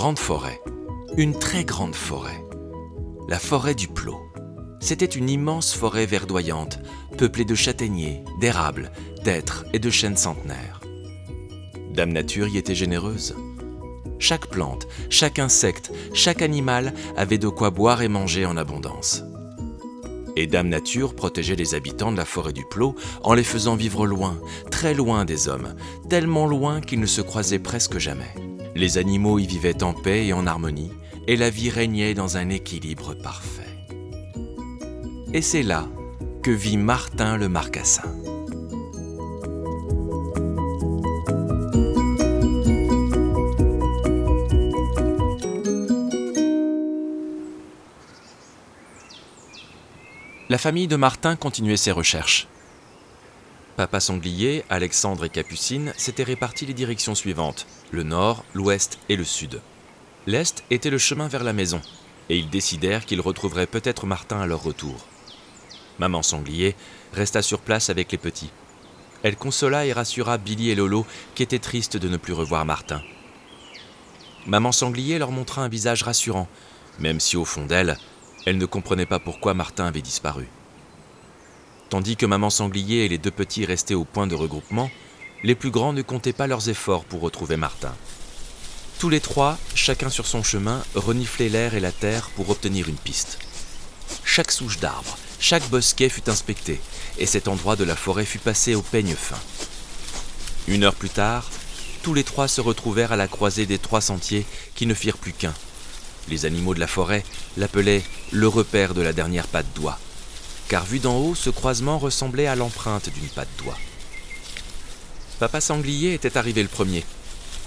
grande forêt, une très grande forêt, la forêt du Plot. C'était une immense forêt verdoyante, peuplée de châtaigniers, d'érables, d'êtres et de chênes centenaires. Dame Nature y était généreuse. Chaque plante, chaque insecte, chaque animal avait de quoi boire et manger en abondance. Et Dame Nature protégeait les habitants de la forêt du Plot en les faisant vivre loin, très loin des hommes, tellement loin qu'ils ne se croisaient presque jamais. Les animaux y vivaient en paix et en harmonie, et la vie régnait dans un équilibre parfait. Et c'est là que vit Martin le Marcassin. La famille de Martin continuait ses recherches. Papa Sanglier, Alexandre et Capucine s'étaient répartis les directions suivantes, le nord, l'ouest et le sud. L'est était le chemin vers la maison, et ils décidèrent qu'ils retrouveraient peut-être Martin à leur retour. Maman Sanglier resta sur place avec les petits. Elle consola et rassura Billy et Lolo qui étaient tristes de ne plus revoir Martin. Maman Sanglier leur montra un visage rassurant, même si au fond d'elle, elle ne comprenait pas pourquoi Martin avait disparu. Tandis que maman sanglier et les deux petits restaient au point de regroupement, les plus grands ne comptaient pas leurs efforts pour retrouver Martin. Tous les trois, chacun sur son chemin, reniflaient l'air et la terre pour obtenir une piste. Chaque souche d'arbre, chaque bosquet fut inspecté, et cet endroit de la forêt fut passé au peigne fin. Une heure plus tard, tous les trois se retrouvèrent à la croisée des trois sentiers qui ne firent plus qu'un, les animaux de la forêt l'appelaient le repère de la dernière patte d'oie, car vu d'en haut, ce croisement ressemblait à l'empreinte d'une patte d'oie. Papa Sanglier était arrivé le premier.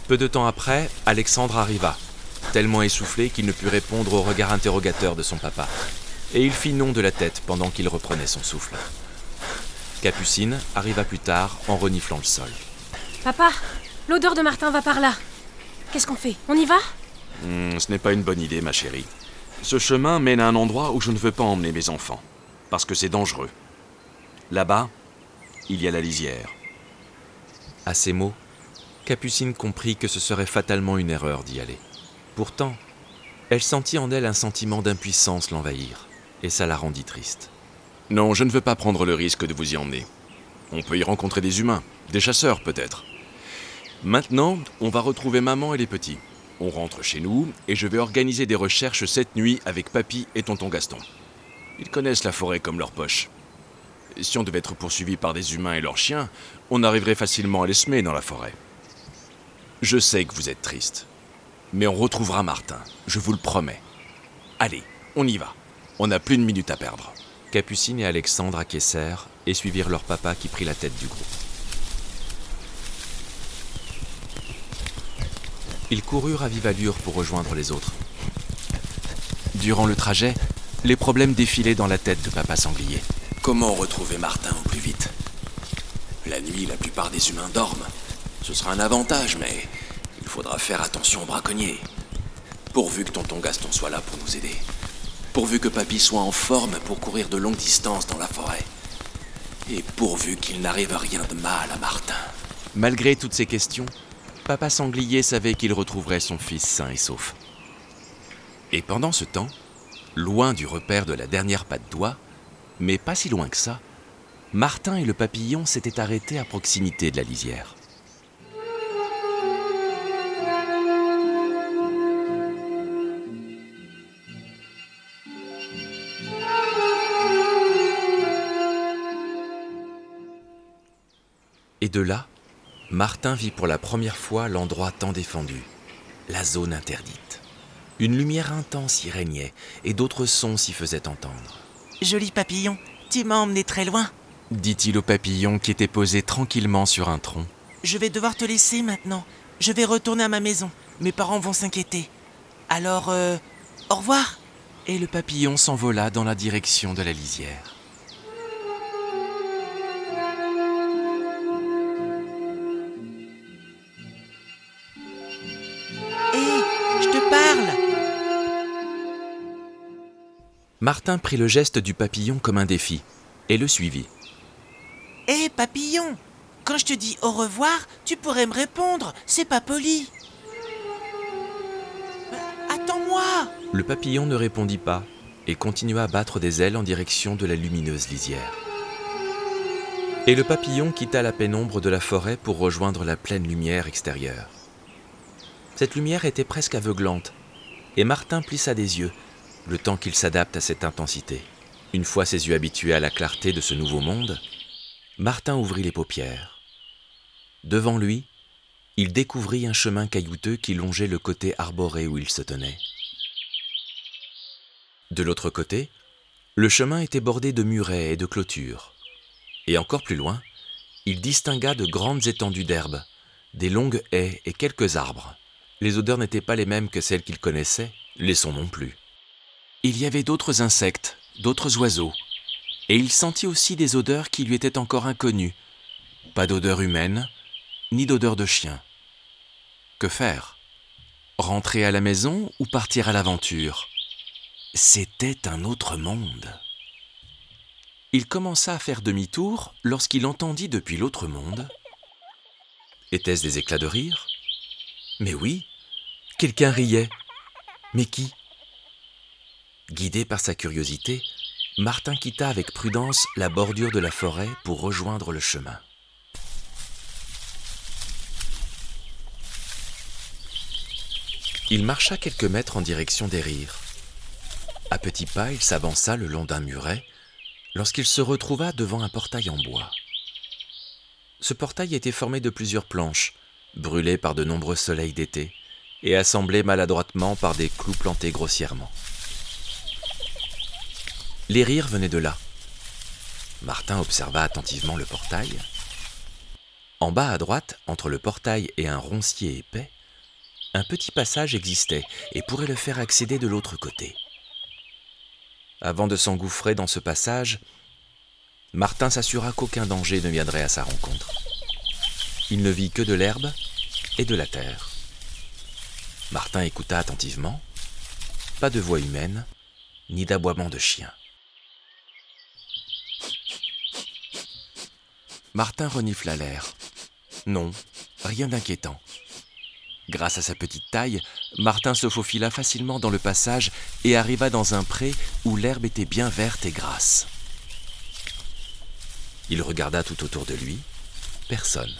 Peu de temps après, Alexandre arriva, tellement essoufflé qu'il ne put répondre au regard interrogateur de son papa, et il fit non de la tête pendant qu'il reprenait son souffle. Capucine arriva plus tard en reniflant le sol. Papa, l'odeur de Martin va par là. Qu'est-ce qu'on fait? On y va? Hmm, ce n'est pas une bonne idée, ma chérie. Ce chemin mène à un endroit où je ne veux pas emmener mes enfants, parce que c'est dangereux. Là-bas, il y a la lisière. À ces mots, Capucine comprit que ce serait fatalement une erreur d'y aller. Pourtant, elle sentit en elle un sentiment d'impuissance l'envahir, et ça la rendit triste. Non, je ne veux pas prendre le risque de vous y emmener. On peut y rencontrer des humains, des chasseurs peut-être. Maintenant, on va retrouver maman et les petits. On rentre chez nous et je vais organiser des recherches cette nuit avec Papy et tonton Gaston. Ils connaissent la forêt comme leur poche. Si on devait être poursuivi par des humains et leurs chiens, on arriverait facilement à les semer dans la forêt. Je sais que vous êtes triste, mais on retrouvera Martin, je vous le promets. Allez, on y va. On n'a plus de minutes à perdre. Capucine et Alexandre acquiescèrent et suivirent leur papa qui prit la tête du groupe. Ils coururent à vive allure pour rejoindre les autres. Durant le trajet, les problèmes défilaient dans la tête de Papa Sanglier. Comment retrouver Martin au plus vite? La nuit, la plupart des humains dorment. Ce sera un avantage, mais il faudra faire attention aux braconniers. Pourvu que tonton Gaston soit là pour nous aider. Pourvu que Papy soit en forme pour courir de longues distances dans la forêt. Et pourvu qu'il n'arrive rien de mal à Martin. Malgré toutes ces questions, Papa Sanglier savait qu'il retrouverait son fils sain et sauf. Et pendant ce temps, loin du repère de la dernière patte d'oie, mais pas si loin que ça, Martin et le papillon s'étaient arrêtés à proximité de la lisière. Et de là, Martin vit pour la première fois l'endroit tant défendu, la zone interdite. Une lumière intense y régnait et d'autres sons s'y faisaient entendre. Joli papillon, tu m'as emmené très loin, dit-il au papillon qui était posé tranquillement sur un tronc. Je vais devoir te laisser maintenant. Je vais retourner à ma maison. Mes parents vont s'inquiéter. Alors, euh, au revoir. Et le papillon s'envola dans la direction de la lisière. Martin prit le geste du papillon comme un défi et le suivit. Hé, papillon Quand je te dis au revoir, tu pourrais me répondre, c'est pas poli. Le papillon ne répondit pas et continua à battre des ailes en direction de la lumineuse lisière. Et le papillon quitta la pénombre de la forêt pour rejoindre la pleine lumière extérieure. Cette lumière était presque aveuglante, et Martin plissa des yeux, le temps qu'il s'adapte à cette intensité. Une fois ses yeux habitués à la clarté de ce nouveau monde, Martin ouvrit les paupières. Devant lui, il découvrit un chemin caillouteux qui longeait le côté arboré où il se tenait. De l'autre côté, le chemin était bordé de murets et de clôtures. Et encore plus loin, il distingua de grandes étendues d'herbe, des longues haies et quelques arbres. Les odeurs n'étaient pas les mêmes que celles qu'il connaissait, les sons non plus. Il y avait d'autres insectes, d'autres oiseaux, et il sentit aussi des odeurs qui lui étaient encore inconnues. Pas d'odeur humaine, ni d'odeur de chien. Que faire? Rentrer à la maison ou partir à l'aventure? C'était un autre monde. Il commença à faire demi-tour lorsqu'il entendit depuis l'autre monde. Étaient-ce des éclats de rire? Mais oui, quelqu'un riait. Mais qui? Guidé par sa curiosité, Martin quitta avec prudence la bordure de la forêt pour rejoindre le chemin. Il marcha quelques mètres en direction des rires. À petits pas, il s'avança le long d'un muret lorsqu'il se retrouva devant un portail en bois. Ce portail était formé de plusieurs planches, brûlées par de nombreux soleils d'été et assemblées maladroitement par des clous plantés grossièrement. Les rires venaient de là. Martin observa attentivement le portail. En bas à droite, entre le portail et un roncier épais, un petit passage existait et pourrait le faire accéder de l'autre côté. Avant de s'engouffrer dans ce passage, Martin s'assura qu'aucun danger ne viendrait à sa rencontre. Il ne vit que de l'herbe et de la terre. Martin écouta attentivement. Pas de voix humaine, ni d'aboiement de chien. Martin renifla l'air. Non, rien d'inquiétant. Grâce à sa petite taille, Martin se faufila facilement dans le passage et arriva dans un pré où l'herbe était bien verte et grasse. Il regarda tout autour de lui. Personne.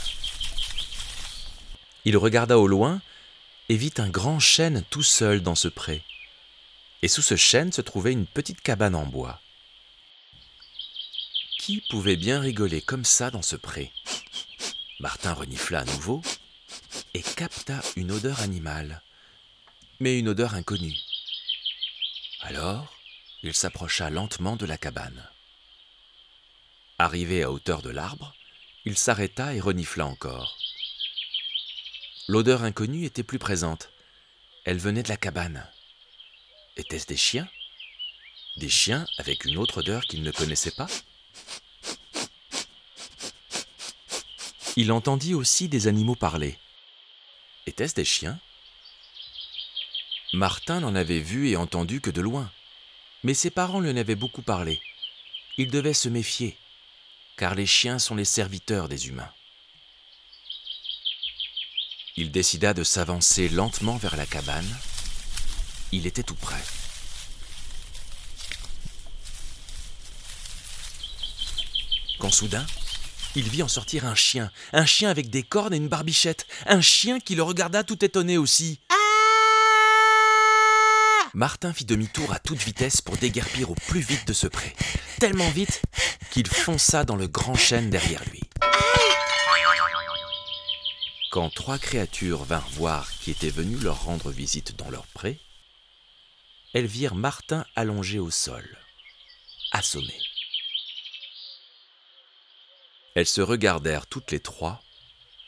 Il regarda au loin et vit un grand chêne tout seul dans ce pré. Et sous ce chêne se trouvait une petite cabane en bois. Qui pouvait bien rigoler comme ça dans ce pré Martin renifla à nouveau et capta une odeur animale, mais une odeur inconnue. Alors, il s'approcha lentement de la cabane. Arrivé à hauteur de l'arbre, il s'arrêta et renifla encore. L'odeur inconnue était plus présente. Elle venait de la cabane. Étaient-ce des chiens? Des chiens avec une autre odeur qu'il ne connaissait pas? Il entendit aussi des animaux parler. Étaient-ce des chiens? Martin n'en avait vu et entendu que de loin, mais ses parents lui en avaient beaucoup parlé. Il devait se méfier, car les chiens sont les serviteurs des humains. Il décida de s'avancer lentement vers la cabane. Il était tout près. Quand soudain, il vit en sortir un chien, un chien avec des cornes et une barbichette, un chien qui le regarda tout étonné aussi. Martin fit demi-tour à toute vitesse pour déguerpir au plus vite de ce pré, tellement vite qu'il fonça dans le grand chêne derrière lui. Quand trois créatures vinrent voir qui était venu leur rendre visite dans leur pré, elles virent Martin allongé au sol, assommé. Elles se regardèrent toutes les trois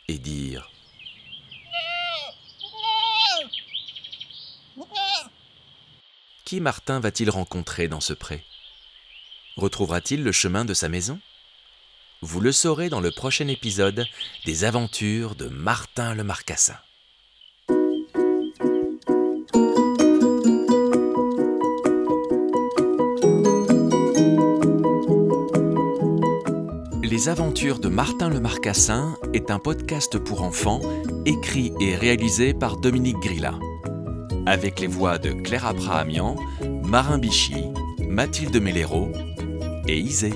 et dirent Qui Martin va-t-il rencontrer dans ce pré? Retrouvera-t-il le chemin de sa maison? Vous le saurez dans le prochain épisode des aventures de Martin le Marcassin. Les aventures de Martin le Marcassin est un podcast pour enfants écrit et réalisé par Dominique Grilla. avec les voix de Claire Abrahamian, Marin Bichy, Mathilde Mellero et Isée.